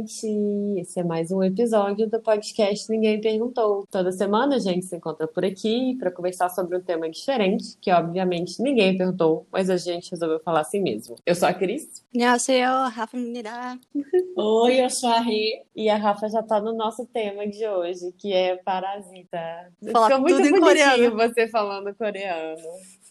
gente! Esse é mais um episódio do podcast Ninguém Perguntou. Toda semana a gente se encontra por aqui para conversar sobre um tema diferente, que obviamente ninguém perguntou, mas a gente resolveu falar assim mesmo. Eu sou a Cris. Eu sou eu, Rafa Minirá. Oi, eu sou a Rê. E a Rafa já tá no nosso tema de hoje, que é parasita. Fala Ficou muito tudo em coreano. você falando coreano.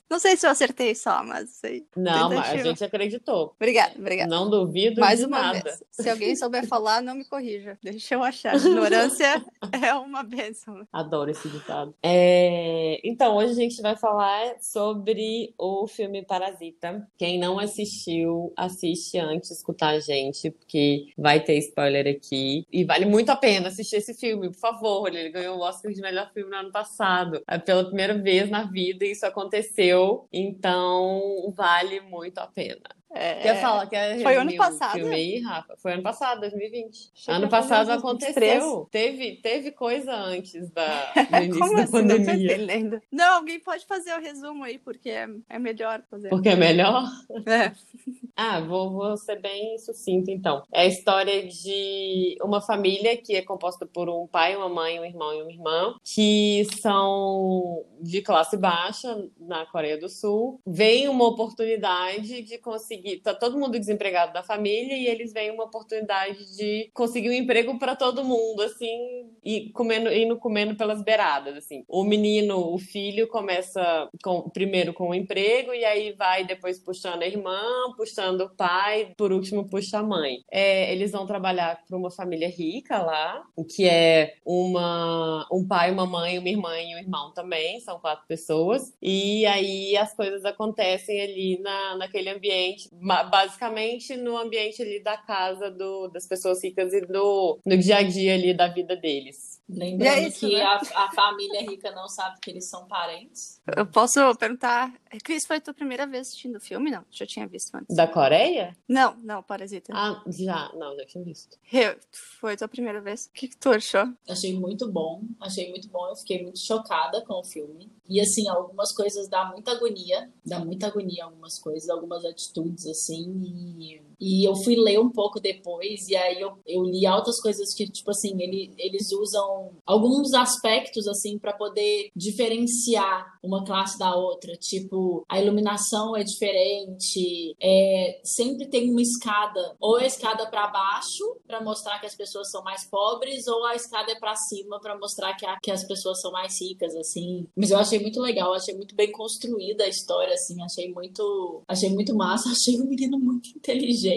Não sei se eu acertei só, mas sei. Não, mas a gente acreditou. Obrigada, obrigada. Não duvido Mais de uma nada. vez. Se alguém souber falar, não me corrija. Deixa eu achar. Ignorância é uma bênção. Adoro esse ditado. É, Então, hoje a gente vai falar sobre o filme Parasita. Quem não assistiu, assiste antes de escutar a gente, porque vai ter spoiler aqui. E vale muito a pena assistir esse filme, por favor. Ele ganhou o Oscar de melhor filme no ano passado. É pela primeira vez na vida isso aconteceu. Então, vale muito a pena. É... Quer falar? Quer Foi ano passado? Filme aí, Rafa? Foi ano passado, 2020. Achei ano passado 2023. aconteceu. Teve, teve coisa antes da, do início Como da assim? Não tô pandemia. entendendo. Não, alguém pode fazer o resumo aí, porque é, é melhor fazer. Porque é melhor? É. Ah, vou, vou ser bem sucinta, então. É a história de uma família que é composta por um pai, uma mãe, um irmão e uma irmã, que são de classe baixa na Coreia do Sul. Vem uma oportunidade de conseguir. Tá todo mundo desempregado da família e eles veem uma oportunidade de conseguir um emprego para todo mundo, assim, e comendo, indo comendo pelas beiradas, assim. O menino, o filho, começa com, primeiro com o emprego e aí vai depois puxando a irmã, puxando o pai, por último puxa a mãe. É, eles vão trabalhar para uma família rica lá, que é uma, um pai, uma mãe, uma irmã e um irmão também, são quatro pessoas. E aí as coisas acontecem ali na, naquele ambiente, basicamente no ambiente ali da casa do, das pessoas ricas e do, no dia a dia ali da vida deles. Lembrando é isso, que né? a, a família rica não sabe que eles são parentes. Eu posso perguntar. Cris, foi a tua primeira vez assistindo o filme? Não, já tinha visto antes. Da Coreia? Não, não, Parasita. Ah, já, não, já tinha visto. Eu- Foi a tua primeira vez. O que, que tu achou? Achei muito bom, achei muito bom. Eu fiquei muito chocada com o filme. E assim, algumas coisas dá muita agonia, dá muita agonia algumas coisas, algumas atitudes assim. E, e eu fui ler um pouco depois e aí eu, eu li altas coisas que tipo assim, ele, eles usam alguns aspectos assim para poder diferenciar uma classe da outra. Tipo, a iluminação é diferente, é, sempre tem uma escada, ou a escada para baixo para mostrar que as pessoas são mais pobres, ou a escada é para cima para mostrar que, a- que as pessoas são mais ricas, assim. Mas eu achei muito legal, achei muito bem construída a história, assim, achei muito, achei muito massa, achei o menino muito inteligente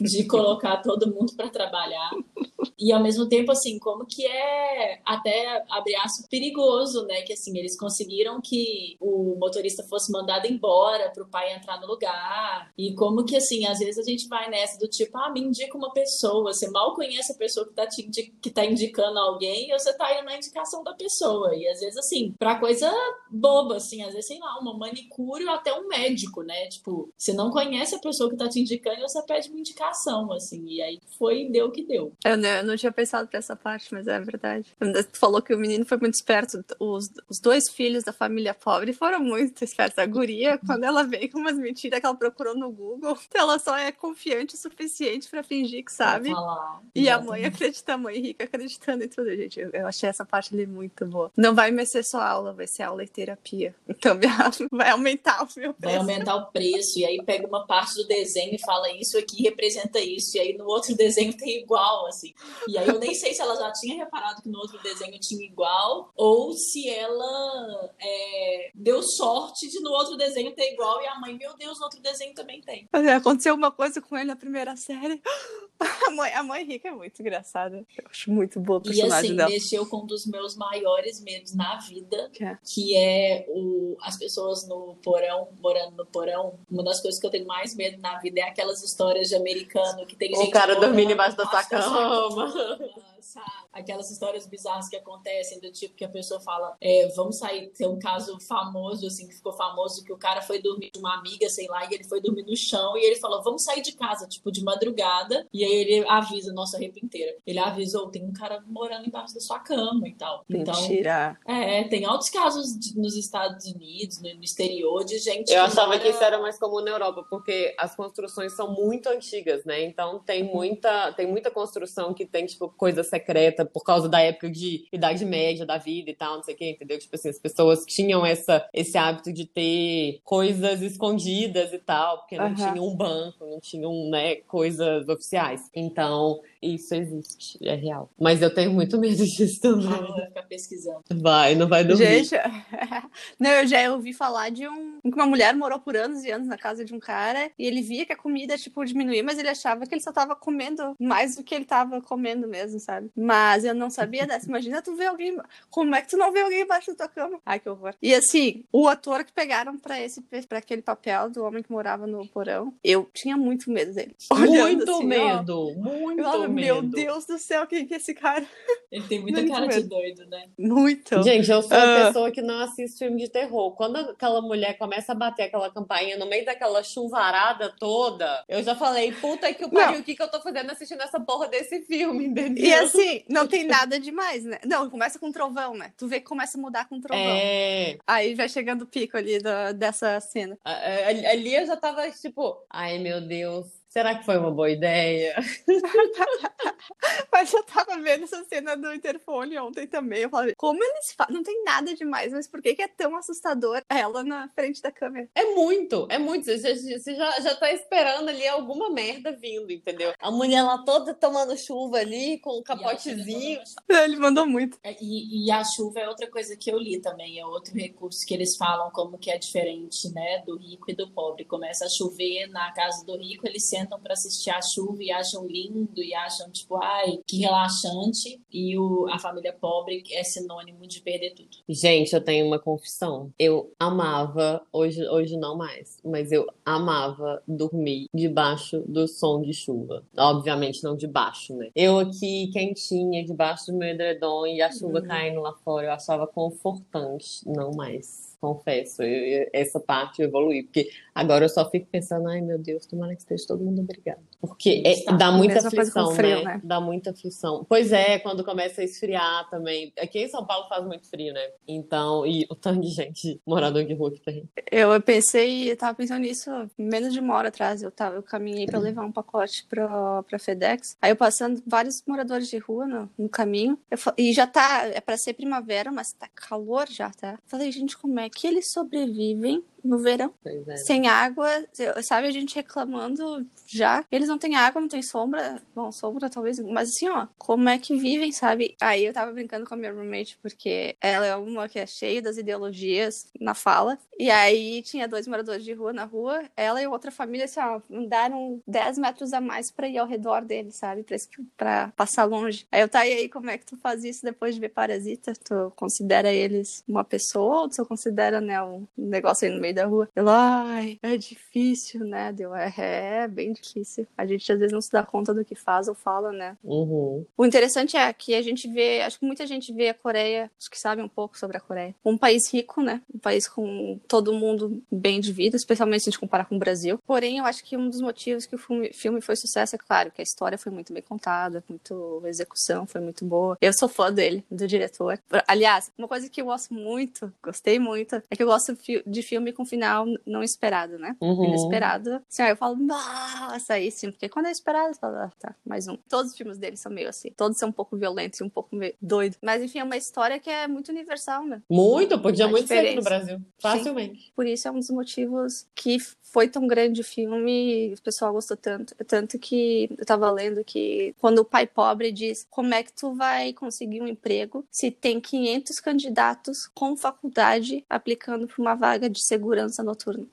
de colocar todo mundo para trabalhar. E ao mesmo tempo, assim, como que é até, aspas, perigoso, né? Que assim, eles conseguiram que o motorista fosse mandado embora pro pai entrar no lugar. E como que, assim, às vezes a gente vai nessa do tipo, ah, me indica uma pessoa. Você mal conhece a pessoa que tá, te indi- que tá indicando alguém e você tá indo na indicação da pessoa. E às vezes, assim, pra coisa boba, assim, às vezes, sei lá, uma manicure ou até um médico, né? Tipo, você não conhece a pessoa que tá te indicando e você pede uma indicação, assim. E aí foi, deu o que deu. Eu não, eu não tinha pensado pra essa parte, mas é verdade. Tu falou que o menino foi muito esperto. Os, os dois filhos da família pobre foram muito espertos. A guria, quando ela veio com umas mentiras que ela procurou no Google, ela só é confiante o suficiente pra fingir que sabe. E a mãe acredita, a mãe rica acreditando em tudo, gente. Eu, eu achei essa parte ali muito boa. Não vai mais ser só aula, vai ser aula e terapia. Então minha- vai aumentar o meu Vai preço. aumentar o preço, e aí pega uma parte do desenho e fala isso aqui representa isso, e aí no outro desenho tem igual, assim. E aí eu nem sei se ela já tinha reparado que no outro desenho tinha igual, ou se ela é, deu sorte de no outro desenho ter igual, e a mãe, meu Deus, no outro desenho também tem. É, Aconteceu uma coisa com ele na primeira série. A mãe, a mãe rica é muito engraçada. Eu acho muito boa o E personagem assim, dela. mexeu com um dos meus maiores medos na vida, Que é? que é o, as pessoas no porão, morando no porão. Uma das coisas que eu tenho mais medo na vida é aquelas histórias de americano que tem O gente cara morando dormindo embaixo da sua embaixo da sua cama. sabe? Aquelas histórias bizarras que acontecem, do tipo que a pessoa fala, é, vamos sair, tem um caso famoso, assim, que ficou famoso, que o cara foi dormir com uma amiga, sei lá, e ele foi dormir no chão, e ele falou, vamos sair de casa, tipo, de madrugada, e aí ele avisa, nossa, a inteira. Ele avisou, tem um cara morando embaixo da sua cama e tal. Então, Mentira. Então, é, tem altos casos de, nos Estados Unidos, no, no, exterior, de gente. Eu achava mora... que isso era mais comum na Europa, porque as construções são muito antigas, né? Então tem uhum. muita, tem muita construção que tem, tipo, coisa secreta por causa da época de Idade Média da vida e tal, não sei o quê, entendeu? Tipo assim, as pessoas tinham essa, esse hábito de ter coisas escondidas e tal, porque não uhum. tinha um banco, não tinham, né, coisas oficiais. Então, isso existe, é real. Mas eu tenho muito medo disso também. Ah, vai ficar pesquisando. Vai, não vai dormir. Gente, não, eu já ouvi falar de um que uma mulher morou por anos e anos na casa de um cara e ele via que a comida, tipo, diminuía, mas ele achava que ele só tava comendo mais do que ele tava comendo mesmo, sabe? Mas eu não sabia dessa. Imagina tu ver alguém. Como é que tu não vê alguém embaixo da tua cama? Ai, que horror. E assim, o ator que pegaram pra esse para aquele papel do homem que morava no porão, eu tinha muito medo dele. Muito assim, medo, ó, muito eu, meu Deus do céu, quem que é esse cara? Ele tem muita muito cara medo. de doido, né? Muito. Gente, eu sou uma uh... pessoa que não assiste filme de terror. Quando aquela mulher começa a bater aquela campainha no meio daquela chuvarada toda, eu já falei, puta que o pariu, o que, que eu tô fazendo assistindo essa porra desse filme, entendeu? E assim, não tem nada demais, né? Não, começa com trovão, né? Tu vê que começa a mudar com trovão. É. Aí vai chegando o pico ali do, dessa cena. Ali eu já tava tipo, ai meu Deus Será que foi uma boa ideia? mas eu tava vendo essa cena do interfone ontem também. Eu falei, como eles fazem? Não tem nada demais, mas por que, que é tão assustador ela na frente da câmera? É muito, é muito. Você, você já, já tá esperando ali alguma merda vindo, entendeu? A mulher lá toda tomando chuva ali, com o um capotezinho. Ele mandou muito. É, e, e, a chuva é outra coisa que eu li também, é outro recurso que eles falam como que é diferente, né, do rico e do pobre. Começa a chover na casa do rico, ele se sentam para assistir a chuva e acham lindo e acham, tipo, ai, que relaxante. E o, a família pobre é sinônimo de perder tudo. Gente, eu tenho uma confissão. Eu amava, hoje, hoje não mais, mas eu amava dormir debaixo do som de chuva. Obviamente não debaixo, né? Eu aqui, quentinha, debaixo do meu edredom e a chuva uhum. caindo lá fora, eu achava confortante. Não mais confesso. Eu, eu, essa parte eu evoluí, porque agora eu só fico pensando, ai meu Deus, tomara que esteja todo mundo obrigado. Porque é, dá muita aflição, frio, né? né? Dá muita aflição. Pois é, quando começa a esfriar também. Aqui em São Paulo faz muito frio, né? Então, e o tanto de gente morador de rua que tem. Eu pensei, eu tava pensando nisso menos de uma hora atrás. Eu, tava, eu caminhei para levar um pacote pra, pra FedEx. Aí eu passando vários moradores de rua no, no caminho. Eu, e já tá, é para ser primavera, mas tá calor já, tá? Falei, gente, como é que eles sobrevivem no verão. É. Sem água, sabe, a gente reclamando já. Eles não têm água, não tem sombra. Bom, sombra talvez, mas assim, ó, como é que vivem, sabe? Aí eu tava brincando com a minha roommate, porque ela é uma que é cheia das ideologias na fala. E aí tinha dois moradores de rua na rua, ela e outra família, assim, ó, andaram 10 metros a mais pra ir ao redor deles, sabe? Pra, pra passar longe. Aí eu, tá, e aí, como é que tu faz isso depois de ver Parasita? Tu considera eles uma pessoa ou tu considera, né, um negócio aí no meio da rua. Ela, ai, é difícil, né? Deu, é, é bem difícil. A gente às vezes não se dá conta do que faz ou fala, né? Uhum. O interessante é que a gente vê, acho que muita gente vê a Coreia, acho que sabe um pouco sobre a Coreia. Um país rico, né? Um país com todo mundo bem de vida, especialmente se a gente comparar com o Brasil. Porém, eu acho que um dos motivos que o filme, filme foi sucesso é claro que a história foi muito bem contada, muito a execução foi muito boa. Eu sou fã dele, do diretor. Aliás, uma coisa que eu gosto muito, gostei muito, é que eu gosto de filme com final não esperado, né? Uhum. Inesperado. Assim, eu falo, nossa, aí sim, porque quando é esperado, ah, tá, mais um. Todos os filmes dele são meio assim. Todos são um pouco violentos e um pouco meio doido. Mas enfim, é uma história que é muito universal, né? Muito, podia é muito ser no Brasil. Facilmente. Sim. Por isso é um dos motivos que foi tão grande o filme e o pessoal gostou tanto. Tanto que eu tava lendo que quando o pai pobre diz como é que tu vai conseguir um emprego se tem 500 candidatos com faculdade aplicando para uma vaga de segurança noturna.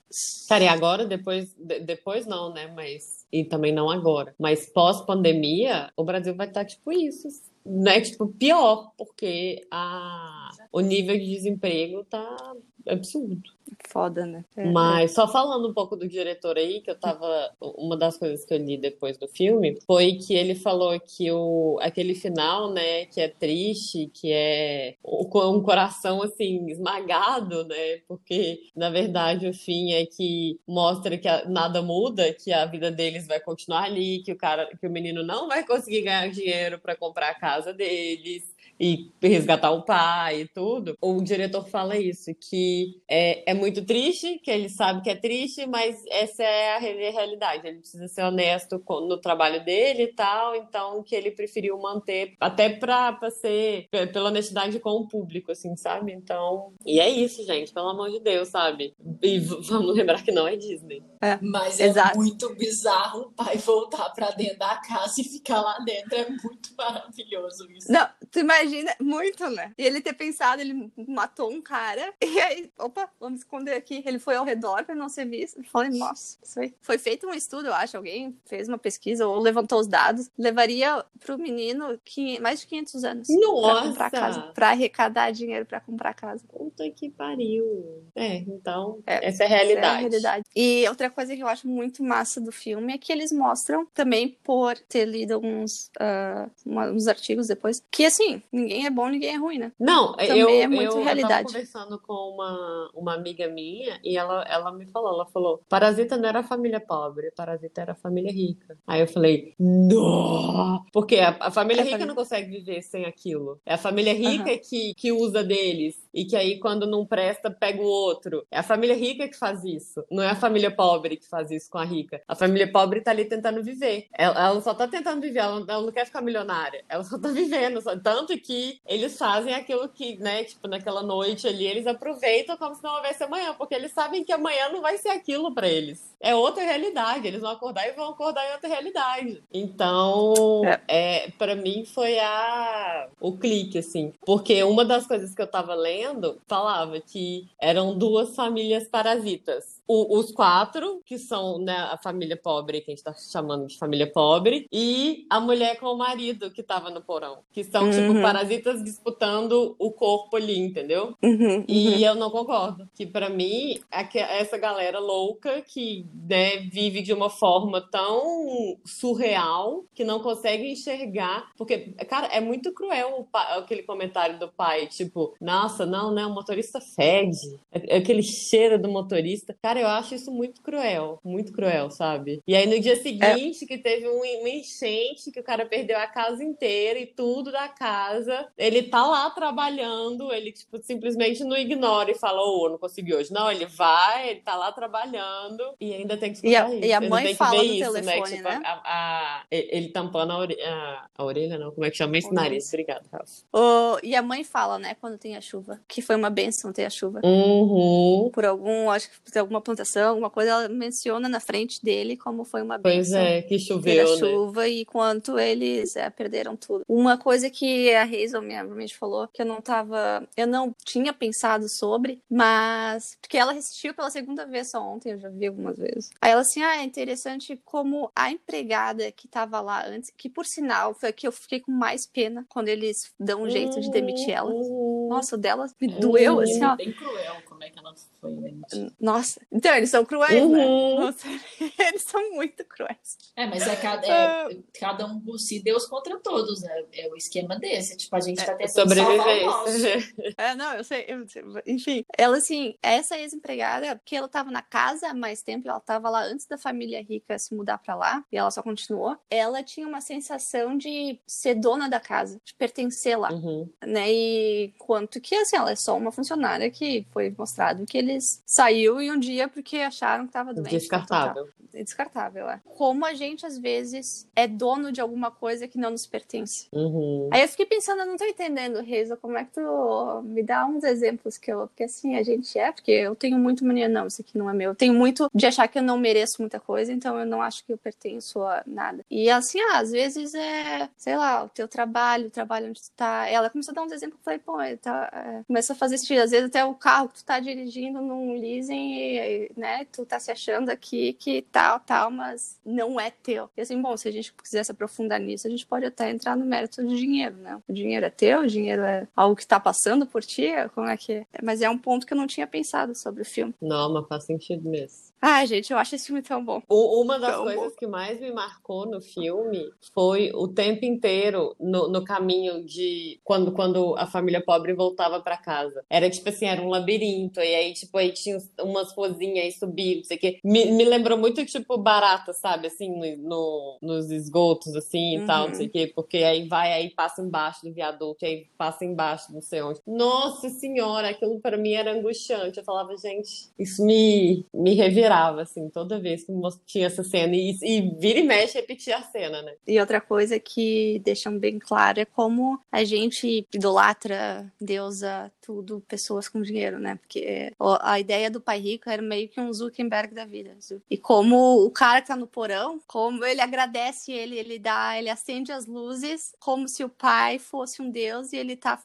Cara, e agora, depois, depois não, né? Mas, e também não agora. Mas pós-pandemia, o Brasil vai estar tipo isso né, tipo, pior, porque a, o nível de desemprego tá absurdo. Foda, né? É, Mas só falando um pouco do diretor aí, que eu tava. Uma das coisas que eu li depois do filme foi que ele falou que o, aquele final, né, que é triste, que é um coração assim, esmagado, né? Porque, na verdade, o fim é que mostra que nada muda, que a vida deles vai continuar ali, que o cara, que o menino não vai conseguir ganhar dinheiro para comprar a casa deles e resgatar o pai e tudo, o diretor fala isso, que é, é muito triste, que ele sabe que é triste, mas essa é a realidade. Ele precisa ser honesto no trabalho dele e tal, então que ele preferiu manter, até pra, pra ser, pela honestidade com o público, assim, sabe? Então, e é isso, gente, pelo amor de Deus, sabe? E vamos lembrar que não é Disney. É, mas é exato. muito bizarro o pai voltar pra dentro da casa e ficar lá dentro. É muito maravilhoso isso. Não, tu imagina, muito, né? E ele ter pensado, ele matou um cara, e aí, opa, vamos esconder aqui. Ele foi ao redor pra não ser visto. Eu falei, nossa, isso aí. Foi feito um estudo, eu acho, alguém fez uma pesquisa ou levantou os dados. Levaria pro menino mais de 500 anos. Nossa! Pra comprar casa. Pra arrecadar dinheiro pra comprar casa. Puta que pariu. É, então, é, essa é a realidade. É a realidade. E outra coisa que eu acho muito massa do filme é que eles mostram, também por ter lido alguns, uh, uns artigos depois, que assim, ninguém é bom, ninguém é ruim, né? Não, também eu, é muito eu, realidade. Eu conversando com uma, uma amiga minha e ela, ela me falou, ela falou, Parasita não era família pobre, Parasita era família rica. Aí eu falei, não! Porque a, a família é rica família... não consegue viver sem aquilo. É a família rica uhum. que, que usa deles e que aí quando não presta pega o outro. É a família rica que faz isso, não é a família pobre que faz isso com a rica. A família pobre tá ali tentando viver. Ela, ela só tá tentando viver, ela, ela, não quer ficar milionária. Ela só tá vivendo. Só. Tanto que eles fazem aquilo que, né, tipo, naquela noite ali, eles aproveitam como se não houvesse amanhã, porque eles sabem que amanhã não vai ser aquilo para eles. É outra realidade. Eles vão acordar e vão acordar em outra realidade. Então, é, é para mim foi a o clique, assim. Porque uma das coisas que eu tava lendo falava que eram duas famílias parasitas. O, os quatro, que são né, a família pobre, que a gente tá chamando de família pobre, e a mulher com o marido que tava no porão. Que são, tipo, uhum. tipo, parasitas disputando o corpo ali, entendeu? Uhum, e uhum. eu não concordo. Que para mim, essa galera louca que né, vive de uma forma tão surreal que não consegue enxergar. Porque, cara, é muito cruel aquele comentário do pai, tipo, nossa, não não, né? O motorista fede. É, é aquele cheiro do motorista. Cara, eu acho isso muito cruel. Muito cruel, sabe? E aí no dia seguinte, é. que teve um, uma enchente, que o cara perdeu a casa inteira e tudo da casa. Ele tá lá trabalhando, ele, tipo, simplesmente não ignora e fala, ô, oh, não consegui hoje. Não, ele vai, ele tá lá trabalhando e ainda tem que e a. E a mãe fala no isso, né, telefone, né? Tipo, né? A, a, ele tampando a, ore a, a, orelha, não. Como é que chama esse nariz? Obrigada, Rafa. Oh, e a mãe fala, né, quando tem a chuva que foi uma benção ter a chuva. Uhum. Por algum, acho que por alguma plantação, alguma coisa, ela menciona na frente dele como foi uma benção. Pois é, que choveu, né? chuva e quanto eles é, perderam tudo. Uma coisa que a Hazel, minha roommate, falou, que eu não tava, eu não tinha pensado sobre, mas, porque ela assistiu pela segunda vez só ontem, eu já vi algumas vezes. Aí ela assim, ah, é interessante como a empregada que tava lá antes, que por sinal foi que eu fiquei com mais pena quando eles dão um jeito de demitir ela. Uhum. Nossa, o dela me doeu, assim, ó. Bem cruel como é que ela foi demitida. Nossa, então eles são cruéis, né? uhum. né? Nossa, eles são muito cruéis. É, mas é cada, é, cada um por si, Deus contra todos, né? É o esquema desse. Tipo, a gente tá é, tentando salvar o nosso. É, não, eu sei, eu, enfim. Ela, assim, essa ex-empregada, que ela tava na casa há mais tempo, ela tava lá antes da família rica se mudar pra lá, e ela só continuou, ela tinha uma sensação de ser dona da casa, de pertencer lá, uhum. né? E quanto que, assim, ela é só uma funcionária que foi mostrado que eles saiu em um dia porque acharam que estava doente. Descartável. É descartável, é. Como a gente, às vezes, é dono de alguma coisa que não nos pertence. Uhum. Aí eu fiquei pensando, eu não tô entendendo, Reza, como é que tu me dá uns exemplos que eu. Porque assim, a gente é, porque eu tenho muito mania, não, isso aqui não é meu. Eu tenho muito de achar que eu não mereço muita coisa, então eu não acho que eu pertenço a nada. E assim, ah, às vezes é, sei lá, o teu trabalho, o trabalho onde tu tá. Ela começou a dar uns exemplos, eu falei, pô, tá, é, começa a fazer sentido. Às vezes até o carro que tu tá dirigindo num leasing e, né, tu tá se achando aqui que tal, tal, mas não é teu. E assim, bom, se a gente quisesse aprofundar nisso, a gente pode até entrar no mérito do dinheiro, né? O dinheiro é teu, o dinheiro é algo que tá passando por ti, como é que é? Mas é um ponto que eu não tinha pensado sobre o filme. Não, mas faz sentido mesmo. Ai, gente, eu acho esse filme tão bom. O- Uma das Tão coisas que mais me marcou no filme foi o tempo inteiro no, no caminho de quando, quando a família pobre voltava pra casa. Era tipo assim, era um labirinto, e aí, tipo, aí tinha umas ruazinhas aí subindo, não sei o quê. Me, me lembrou muito, tipo, barata, sabe? Assim, no, no- nos esgotos, assim, e tal, Uhum. não sei o quê. Porque aí vai, aí passa embaixo do viaduto, e aí passa embaixo, não sei onde. Nossa senhora, aquilo pra mim era angustiante. Eu falava, gente, isso me, me revirava, assim, toda vez que tinha essa cena. E, e vira e mexe repetia a cena, né? E outra coisa que deixam bem claro é como a gente idolatra, deusa tudo, pessoas com dinheiro, né? Porque a ideia do pai rico era meio que um Zuckerberg da vida. E como o cara que tá no porão, como ele agradece ele, ele dá, ele acende as luzes, como se o pai fosse um deus e ele tá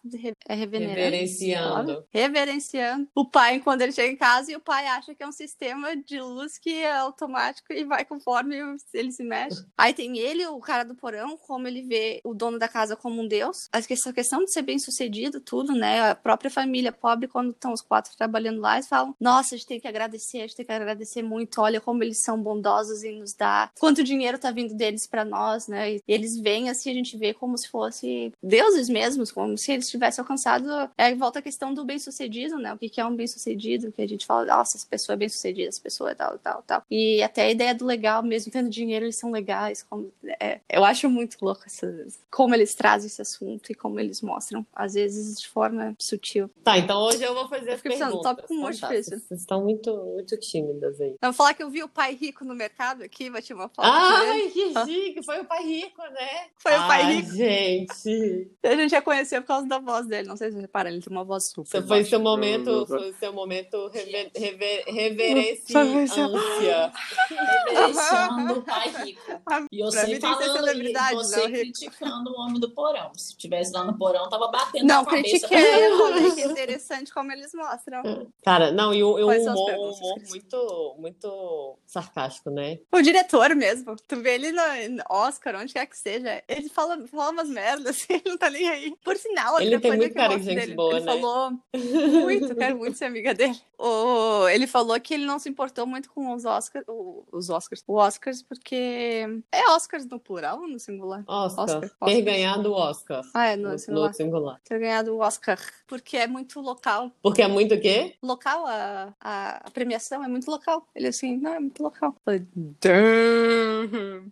é. Reverenciando. Reverenciando o pai quando ele chega em casa e o pai acha que é um sistema de luz que é automático e vai conforme ele se mexe. Aí tem ele, o cara do porão, como ele vê o dono da casa como um deus. Essa questão de ser bem sucedido, tudo, né? A própria família pobre, quando estão os quatro trabalhando lá, eles falam: Nossa, a gente tem que agradecer, a gente tem que agradecer muito. Olha como eles são bondosos em nos dar. Quanto dinheiro tá vindo deles para nós, né? E eles vêm assim, a gente vê como se fosse deuses mesmos, como se eles tivessem alcançado. É, volta a questão do bem-sucedido, né? O que é um bem-sucedido? Que a gente fala, nossa, essa pessoa é bem-sucedida, essa pessoa é tal, tal, tal. E até a ideia do legal, mesmo tendo dinheiro, eles são legais. Como, é, eu acho muito louco essas, como eles trazem esse assunto e como eles mostram, às vezes de forma sutil. Tá, então hoje eu vou fazer Eu as pensando, perguntas. tópico muito tá, difícil. Vocês estão muito, muito tímidas aí. Eu vou falar que eu vi o pai rico no mercado aqui, bati uma foto. Ai, que chique! Foi o pai rico, né? Foi o pai Ai, rico. gente! A gente já conheceu por causa da voz dele. Não sei se você repara, ele tem uma voz super. Foi baixa. seu momento, foi seu momento rever, rever, ser- reverenciância. Reverenciando o pai rico. E Pra mim tem que ser falando, celebridade, e você não, criticando o homem do porão. Se tivesse lá no porão, tava batendo Não, na cabeça. critiquei. Eu é interessante como eles mostram. Cara, não, e o, e o humor, um humor muito, muito sarcástico, né? O diretor mesmo. Tu vê ele no Oscar, onde quer que seja. Ele fala, fala umas merdas, assim, ele não tá nem aí. Por sinal, Ele tem muito cara de gente dele, boa, ele né? falou muito, quero muito ser amiga dele. O, ele falou que ele não se importou muito com os Oscars, os Oscars, o Oscars, porque é Oscars no plural ou no singular? Oscar, Oscar, ter Oscar. ganhado o Oscar. Ah, é, no, No, singular. no singular. Ter ganhado o Oscar, porque é muito local. Porque é muito o quê? Local, a, a, a premiação é muito local. Ele assim, não, é muito local. Falei.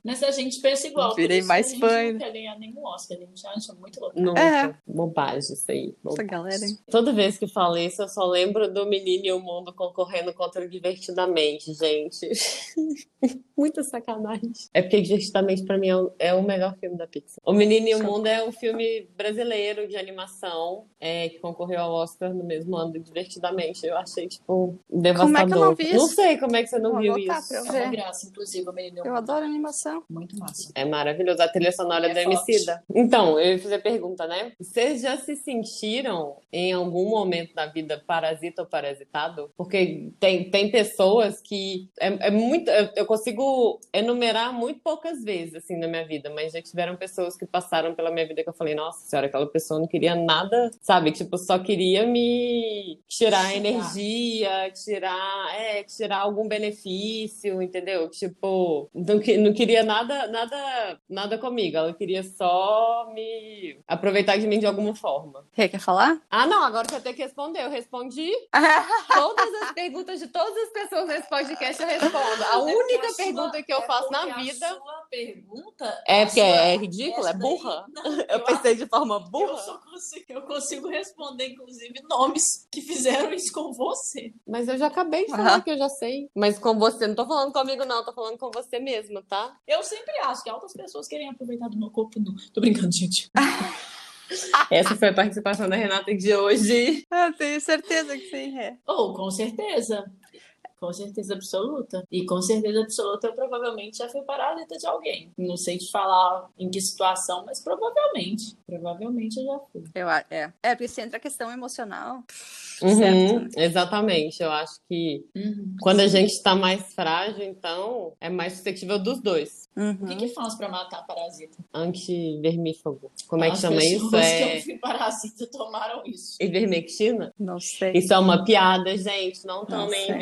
Mas a gente pensa igual. Virei mais que a gente fã não quer ganhar nenhum Oscar. A gente acha muito louco. Não, É. bobagem isso aí. Essa bobagem. galera, hein? Toda vez que falo isso, eu só lembro do Menino e o Mundo concorrendo contra o Divertidamente, gente. Muita sacanagem. É porque Divertidamente, pra mim, é o, é o melhor filme da Pixar. O Menino e o. Mundo é um filme brasileiro de animação é, que concorreu ao Oscar no mesmo ano Divertidamente. Eu achei, tipo, devastador. Como é que eu não vi isso? sei como é que você não Vou viu isso. pra eu É uma graça, inclusive, o menino. Eu adoro animação. Muito massa. É maravilhoso. A trilha sonora É do Emicida. Então, eu ia fazer a pergunta, né? Vocês já se sentiram em algum momento da vida parasita ou parasitado? Porque tem, tem pessoas que é, é muito. Eu, eu consigo enumerar muito poucas vezes, assim, na minha vida, mas já tiveram pessoas que passaram pela minha vida que eu falei, nossa senhora, aquela pessoa não queria nada, sabe? Tipo, só queria me tirar energia, tirar, é, tirar algum benefício, entendeu? Tipo, não, não queria nada, nada, nada comigo. Ela queria só me aproveitar de mim de alguma forma. Rê, quer falar? Ah, não, agora você tem que responder. Eu respondi todas as perguntas de todas as pessoas nesse podcast, eu respondo. A única É a pergunta sua- que eu é faço na a vida sua pergunta. é a porque é ridícula, é essa daí- burra. Não, Eu eu pensei de forma Eu, burra. só consigo, eu consigo responder, inclusive, nomes que fizeram isso com você. Mas eu já acabei de falar Aham. que eu já sei. Mas com você, não tô falando comigo, não, tô falando com você mesmo, tá? Eu sempre acho que altas pessoas querem aproveitar do meu corpo nu. Tô brincando, gente. Essa foi a participação da Renata de hoje. Eu tenho certeza que sim, Rê. Oh, com certeza. Com certeza absoluta. E com certeza absoluta eu provavelmente já fui parasita de alguém. Não sei te falar em que situação, mas provavelmente. Provavelmente eu já fui. Eu, é. é, porque se entra a questão emocional. Uhum, certo, né? Exatamente. Eu acho que Uhum. quando a gente está mais frágil, então é mais suscetível dos dois. Uhum. O que, que faz pra matar parasita? Antivermífago. Como é que As chama isso? É que eu fui parasita tomaram isso. ivermectina? Não sei. Isso é uma piada, gente. Não tomem Nossa.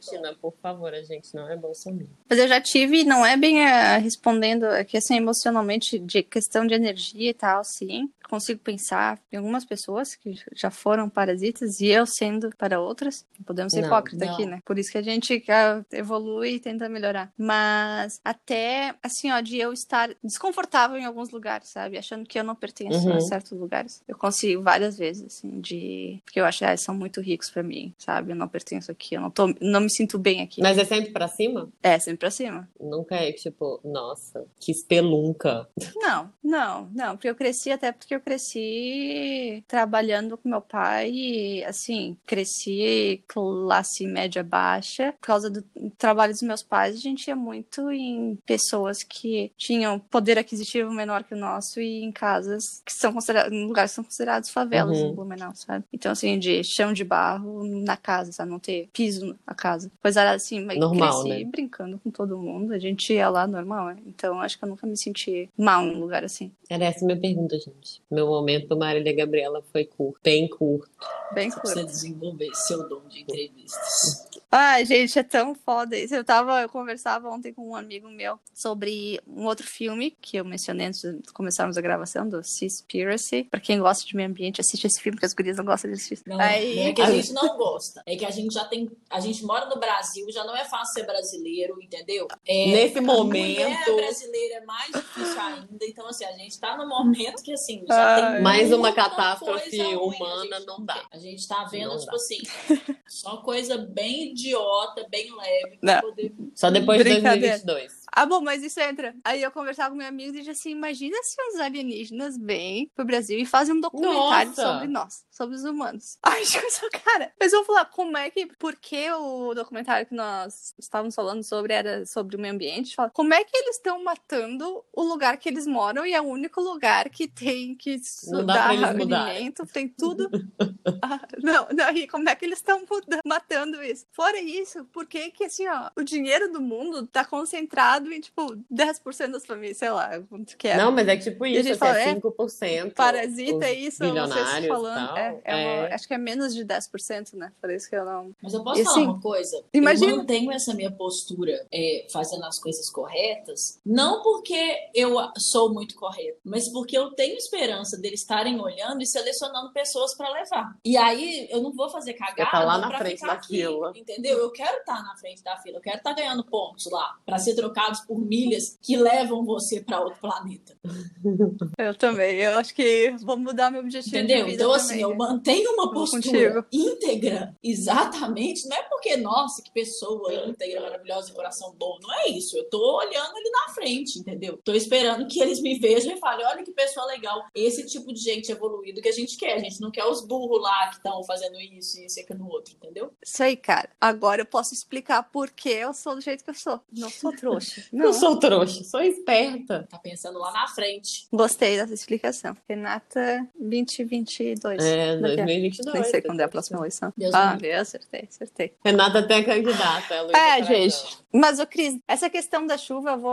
Ivermectina, por favor. A gente não é bolsominion. Mas eu já tive, não é bem eh, respondendo aqui assim emocionalmente de questão de energia e tal, sim. Consigo pensar em algumas pessoas que já foram parasitas e eu sendo para outras. Não podemos ser hipócritas aqui, né? Por isso que a gente ah, evolui e tenta melhorar. Mas até assim, ó, de eu estar desconfortável em alguns lugares, sabe? Achando que eu não pertenço Uhum. a certos lugares. Eu consigo várias vezes, assim, de. Porque eu acho ah, eles são muito ricos pra mim, sabe? Eu não pertenço aqui, eu não, tô... não me sinto bem aqui. Mas é sempre pra cima? É, sempre pra cima. Nunca é tipo, nossa, que espelunca. Não, não, não, porque eu cresci até porque eu cresci trabalhando com meu pai e, assim, cresci classe média baixa. Por causa do trabalho dos meus pais, a gente ia muito em pessoas que tinham poder aquisitivo menor que o nosso e em casas que são consideradas, em lugares que são considerados favelas Uhum. em Blumenau, sabe? Então, assim, de chão de barro na casa, sabe? Não ter piso na casa. Pois era assim, mas Normal, cresci né? brincando com todo mundo. A gente ia lá normal, né? Então, acho que eu nunca me senti mal num lugar assim. Era essa a minha pergunta, gente. Meu momento Marília Gabriela foi curto, bem curto. Bem Você curto. precisa desenvolver seu dom de entrevistas. Ai, gente, é tão foda isso. Eu tava, eu conversava ontem com um amigo meu sobre um outro filme que eu mencionei antes de começarmos a gravação, do Seaspiracy. Pra quem gosta de meio ambiente, assiste esse filme, porque as gurias não gostam de assistir. Não, Aí, não é que a gente não gosta. É que a gente já tem. A gente mora no Brasil, já não é fácil ser brasileiro, entendeu? É, Nesse momento- mulher brasileira é mais difícil ainda. Então, assim, a gente tá no momento que, assim, já Ai. tem. Mais uma catástrofe humana gente não dá. A gente tá vendo, Não tipo dá. assim, só coisa bem idiota, bem leve, pra Não. poder. Só depois de Brincadeira. 2022. Ah, bom, mas isso entra. Aí eu conversava com meu amigo e disse assim: imagina se os alienígenas vêm pro Brasil e fazem um documentário Nossa! sobre nós, sobre os humanos. Ai, tipo, eu sou, cara, mas eu vou falar, como é que. Por que o documentário que nós estávamos falando sobre era sobre o meio ambiente? Fala, como é que eles estão matando o lugar que eles moram e é o único lugar que tem que Não dá pra dar eles mudarem. alimento, tem tudo. Ah, não, não, e como é que eles estão matando isso? Fora isso, por que que, assim, ó, o dinheiro do mundo tá concentrado em, tipo, 10% das famílias, sei lá, quanto que é. Não, mas é tipo a isso, gente assim, fala, é é, 5%. Parasita é isso, vocês bilionários e falando. tal. É, é uma- É. acho que é menos de 10%, né? Por isso que eu não. Mas eu posso E falar assim, uma coisa? imagina- Eu mantenho essa minha postura é, fazendo as coisas corretas, não porque eu sou muito correta, mas porque eu tenho esperança deles estarem olhando e selecionando pessoas pra levar. E aí eu não vou fazer cagada tá lá na pra frente ficar da aqui, fila. entendeu? Eu quero estar na frente da fila, eu quero estar ganhando pontos lá pra ser trocados por milhas que levam você pra outro planeta. Eu também. Eu acho que vou mudar meu objetivo. de Entendeu? vida Então, assim, também. eu mantenho uma Vou postura contigo. íntegra, exatamente. Não é porque, nossa, que pessoa íntegra, maravilhosa, coração bom. Não é isso. Eu tô olhando ali na frente, entendeu? Tô esperando que eles me vejam e falem: olha que pessoa legal. Esse tipo de gente evoluído que a gente quer. A gente não quer os burros lá que estão fazendo isso e isso e aquilo no outro, entendeu? Isso aí, cara. Agora eu posso explicar por que eu sou do jeito que eu sou. Não sou trouxa. Não. Não sou trouxa, sou esperta. Tá pensando lá na frente. Gostei dessa explicação. Renata 2022. É, Daqui a- 2022. Nem sei quando é a próxima eleição. Deus ah, eu acertei, acertei. Renata até é candidata. É, É, gente. Mas, ô Cris, essa questão da chuva, eu vou.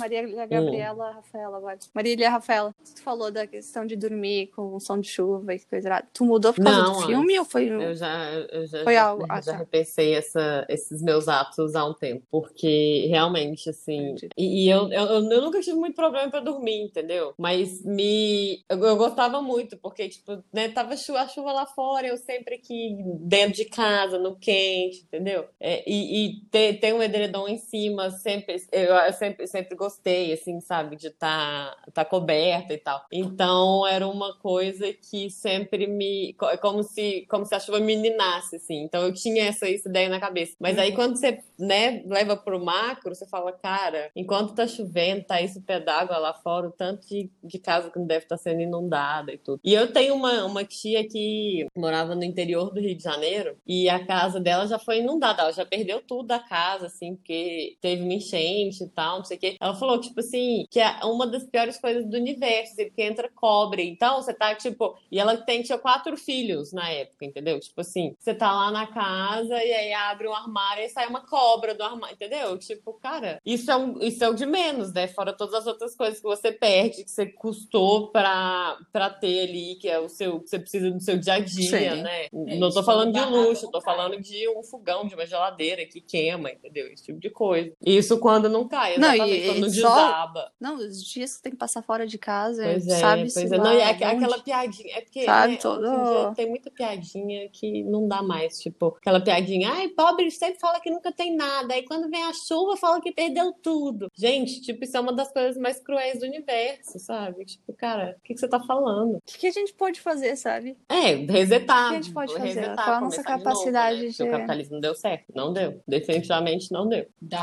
Maria Hum. Gabriela, Rafaela, agora. Marília Rafaela, tu falou da questão de dormir com som de chuva e coisa errada. Tu mudou por causa Não, do filme ou foi. Eu já, eu já, Foi já, algo- ah, já tá. repensei essa, esses meus atos há um tempo. Porque realmente, assim. E, e eu, eu, eu nunca tive muito problema pra dormir, entendeu? Mas me. Eu, eu gostava muito, porque, tipo, né, tava chu- a chuva lá fora, eu sempre aqui dentro de casa, no quente, entendeu? É, e e ter, ter um ED edredom em cima, sempre eu, sempre, sempre gostei, assim, sabe, de estar tá, tá coberta e tal. Então era uma coisa que sempre me. É como se, como se a chuva meninasse, assim. Então eu tinha essa, essa ideia na cabeça. Mas aí quando você, né, leva pro macro, você fala, cara, enquanto tá chovendo, tá esse pé d'água lá fora, o tanto de, de casa que não deve estar tá sendo inundada e tudo. E eu tenho uma, uma tia que morava no interior do Rio de Janeiro e a casa dela já foi inundada, ela já perdeu tudo da casa, assim, porque teve uma enchente e tal, não sei o quê. Ela falou, tipo assim, que é uma das piores coisas do universo, assim, porque entra cobre. Então, você tá, tipo. E ela tem, tinha quatro filhos na época, entendeu? Tipo assim, você tá lá na casa e aí abre um armário e sai uma cobra do armário, entendeu? Tipo, cara, isso é, um, isso é o de menos, né? Fora todas as outras coisas que você perde, que você custou pra, pra ter ali, que é o seu, que você precisa do seu dia a dia, Sim. né? É, não tô falando de luxo, tô falando de um fogão, de uma geladeira que queima, entendeu? Esse tipo de coisa. Isso quando não cai, exatamente, não, e, quando e desaba. Só... Não, os dias que tem que passar fora de casa, pois é, sabe? Pois é, não, e é aquela piadinha, é porque sabe, né, todo... tem muita piadinha que não dá mais, tipo, aquela piadinha, ai, pobre sempre fala que nunca tem nada, aí quando vem a chuva fala que perdeu tudo. Gente, tipo, isso é uma das coisas mais cruéis do universo, sabe? Tipo, cara, o que, que você tá falando? O que, que a gente pode fazer, sabe? É, resetar. O que a gente pode fazer? Resetar, Qual a nossa capacidade de, novo, né? de... O capitalismo não deu certo. Não deu. Definitivamente não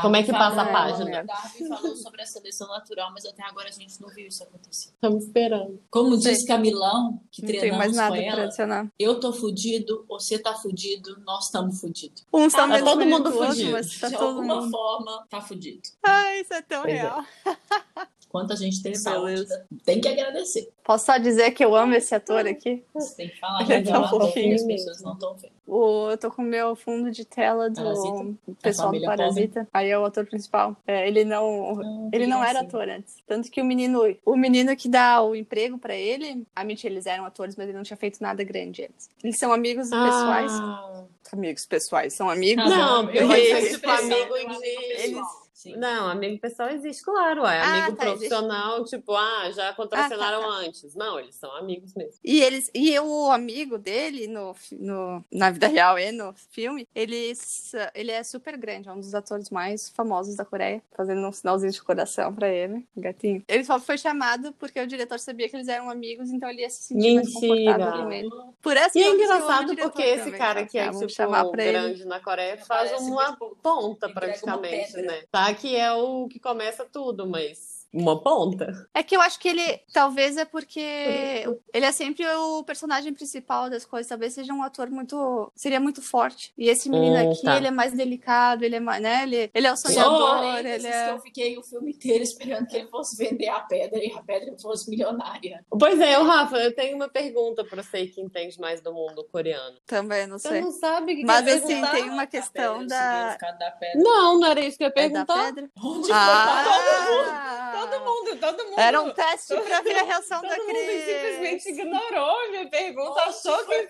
Como é que passa a página? Darwin falou sobre a seleção natural, mas até agora a gente não viu isso acontecer. Estamos esperando. Como diz Camilão, que não treinamos tem mais nada com ela, eu tô fudido, você tá fudido, nós estamos fudidos. Um tá, tá todo mundo fudido. Mas tá de todo alguma mundo. forma, tá fudido. Ai, isso é tão pois é. real. É. Quanta gente tem saúde. Tem que agradecer. Posso só dizer que eu amo esse ator aqui? Você tem que falar que é tão fofinho. As pessoas não estão vendo. O, eu tô com o meu fundo de tela do Parasita? pessoal do Parasita. Pobre. Aí é o ator principal. É, ele não, não ele não era ator antes. Tanto que o menino, o menino que dá o emprego pra ele, a mentira, eles eram atores, mas ele não tinha feito nada grande antes. Eles são amigos ah. pessoais. Amigos pessoais, são amigos? Não, eu tipo amigo de... Eles Sim. Não, amigo pessoal existe, claro. É ah, amigo tá, profissional, existe. tipo, ah, já contracenaram ah, tá, tá. antes. Não, eles são amigos mesmo. E eles e o amigo dele no, no, na vida real e no filme, ele, ele é super grande, é um dos atores mais famosos da Coreia, fazendo um sinalzinho de coração pra ele, gatinho. Ele só foi chamado porque o diretor sabia que eles eram amigos, então ele ia se sentir Mentira. mais confortável com ele. Por essa e é engraçado porque esse cara que é, tipo, chamar grande ele. na Coreia faz uma ponta praticamente, né? Tá que é o que começa tudo, mas uma ponta. É que eu acho que ele, talvez é porque ele é sempre o personagem principal das coisas, talvez seja um ator muito, seria muito forte. E esse menino hum, aqui, tá. ele é mais delicado, ele é mais, né, ele, ele é o sonhador, oh, ele é... eu fiquei o filme inteiro esperando que ele fosse vender a pedra e a pedra fosse milionária. Pois é, o Rafa, eu tenho uma pergunta para você que entende mais do mundo coreano. Também, não sei. Você não sabe que Mas assim, tem uma questão da... da... Não, não era isso que eu ia perguntar. É da pedra? Onde ah, foi? Todo mundo, todo mundo, todo mundo. Era um teste para ver a reação todo da Cris. Todo mundo simplesmente ignorou a minha pergunta, achou que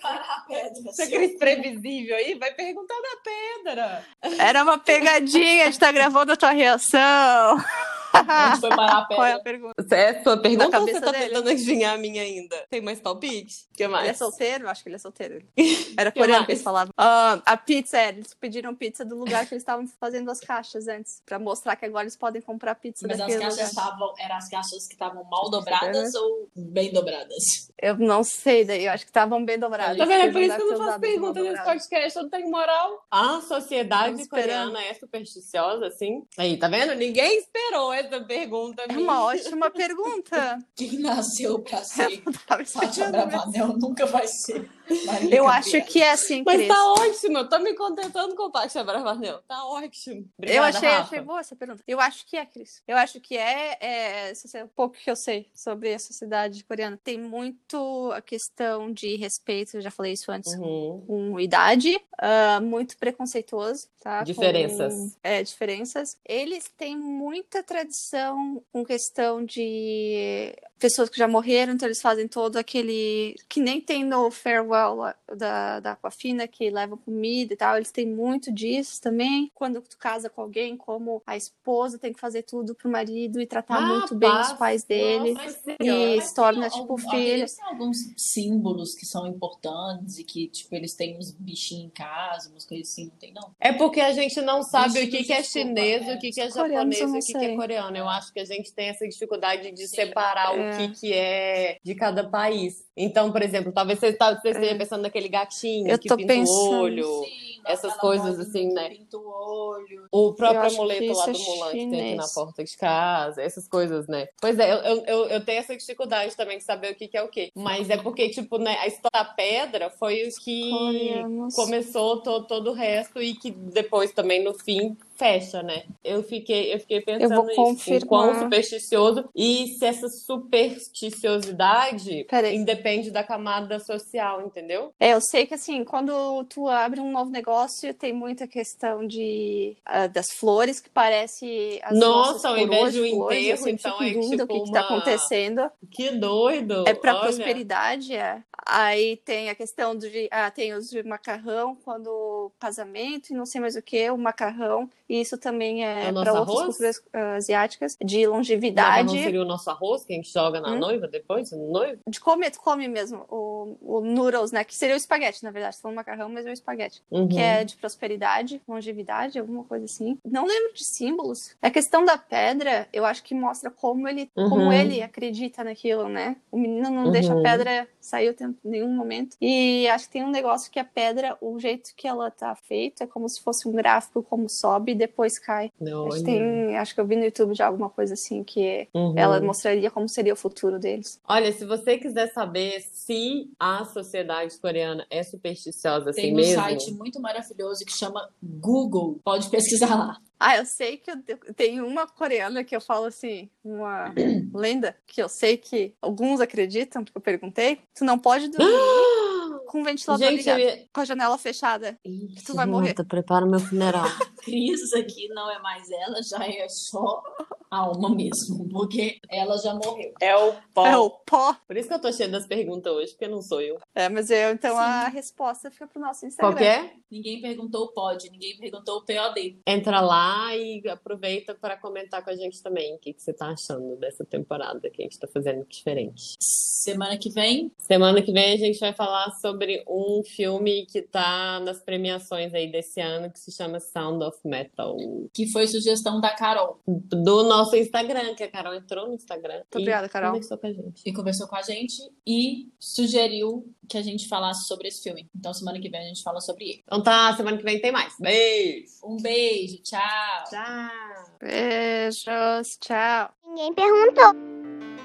você Cris previsível aí, vai perguntar da pedra. Era uma pegadinha, a gente tá gravando a tua reação. Onde foi parar a pedra? Qual é a pergunta? É a sua pergunta ou você tá dele? tentando adivinhar a minha ainda? Tem mais palpite? O que mais? Ele é solteiro? Acho que ele é solteiro. Era que coreano mais? que eles falavam. Uh, a pizza, é, eles pediram pizza do lugar que eles estavam fazendo as caixas antes, pra mostrar que agora eles podem comprar pizza Mas as caixas estavam, eram as caixas que estavam mal dobradas ou bem dobradas? Eu não sei daí, eu acho que estavam bem dobradas. Tá vendo? É por isso que eu não faço pergunta nesse podcast, eu não tenho moral. A sociedade coreana é supersticiosa, assim? Aí, tá vendo? Ninguém esperou essa pergunta. É uma ótima pergunta. Quem nasceu pra ser Fátima Bravanel nunca vai ser. Maria eu acho que é assim, Mas Cris. tá ótimo, eu tô me contentando com Fátima Bravanel. Tá ótimo. Obrigada, eu achei, Rafa. achei boa essa pergunta. Eu acho que é, Cris. Eu acho que é, é, é um pouco que eu sei sobre a sociedade coreana. Tem muito a questão de respeito, eu já falei isso antes, uhum. com idade, uh, muito preconceituoso, tá? Diferenças. Com, é, diferenças. Eles têm muita tradição com questão de pessoas que já morreram, então eles fazem todo aquele. Que nem tem no Farewell da, da Aquafina, que leva comida e tal. Eles têm muito disso também. Quando tu casa com alguém, como a esposa tem que fazer tudo pro marido e tratar ah, muito bem os pais dele. Nossa, e se torna, tipo, algum, filho. Têm alguns símbolos que são importantes e que, tipo, eles têm uns bichinhos em casa, umas coisas assim, não tem, não? É porque a gente não sabe o que, que é chinês, o que, que é japonês e o que, que é coreano. Eu acho que a gente tem essa dificuldade de Sim, separar é. o que, que é de cada país. Então, por exemplo, talvez você, você esteja é. pensando naquele gatinho eu que pinta pensando... o olho. Sim essas coisas assim, né? O, olho. o próprio amuleto lá do é Mulan que tem aqui na porta de casa, essas coisas, né? Pois é, eu, eu, eu tenho essa dificuldade também de saber o que, que é o que. Mas é porque, tipo, né, a história da pedra foi o que Coreanos. começou to, todo o resto e que depois também, no fim, fecha, né? Eu fiquei, eu fiquei pensando eu vou nisso, quão supersticioso e se essa supersticiosidade independe da camada social, entendeu? É, eu sei que assim, quando tu abre um novo negócio, tem muita questão de uh, das flores que parece as Nossa, ao invés de um enterro, assim, então é tipo o que, uma... que tá acontecendo. Que doido. É para prosperidade, é. Aí tem a questão de ah, tem os de macarrão quando casamento e não sei mais o que, o macarrão e isso também é, é para outras culturas uh, asiáticas, de longevidade. Não seria o nosso arroz que a gente joga na hum? noiva depois, no noivo? De comer, tu come mesmo o, o noodles, né? Que seria o espaguete, na verdade. Falando macarrão, mas é o espaguete. Uhum. Que é de prosperidade, longevidade, alguma coisa assim. Não lembro de símbolos. A questão da pedra, eu acho que mostra como ele, uhum. como ele acredita naquilo, né? O menino não uhum. deixa a pedra sair em nenhum momento. E acho que tem um negócio que a pedra, o jeito que ela tá feita, é como se fosse um gráfico, como sobe depois cai. Não, acho, tem, acho que eu vi no YouTube já alguma coisa assim que uhum. ela mostraria como seria o futuro deles. Olha, se você quiser saber se a sociedade coreana é supersticiosa assim mesmo. Tem um site muito maravilhoso que chama Google. Pode pesquisar lá. Ah, eu sei que eu tenho uma coreana que eu falo assim, uma lenda, que eu sei que alguns acreditam, porque eu perguntei. Tu não pode dormir com o ventilador Gente, ligado, ia... com a janela fechada. Ixi, tu vai morrer. Prepara o meu funeral. Cris aqui não é mais ela, já é só a alma mesmo, porque ela já morreu. É o pó. É o pó. Por isso que eu tô cheia das perguntas hoje, porque não sou eu. É, mas eu, então Sim. a resposta fica pro nosso Instagram. Qual é? Ninguém perguntou o pod, ninguém perguntou o POD. Entra lá e aproveita para comentar com a gente também o que, que você tá achando dessa temporada que a gente tá fazendo diferente. Semana que vem? Semana que vem a gente vai falar sobre um filme que tá nas premiações aí desse ano que se chama Sound of Metal. Que foi sugestão da Carol. Do nosso Instagram, que a Carol entrou no Instagram. Muito obrigada, Carol. Conversou com a gente. E conversou com a gente e sugeriu que a gente falasse sobre esse filme. Então, semana que vem a gente fala sobre ele. Então tá, semana que vem tem mais. Beijo! Um beijo, tchau! Tchau! Beijos, tchau! Ninguém perguntou.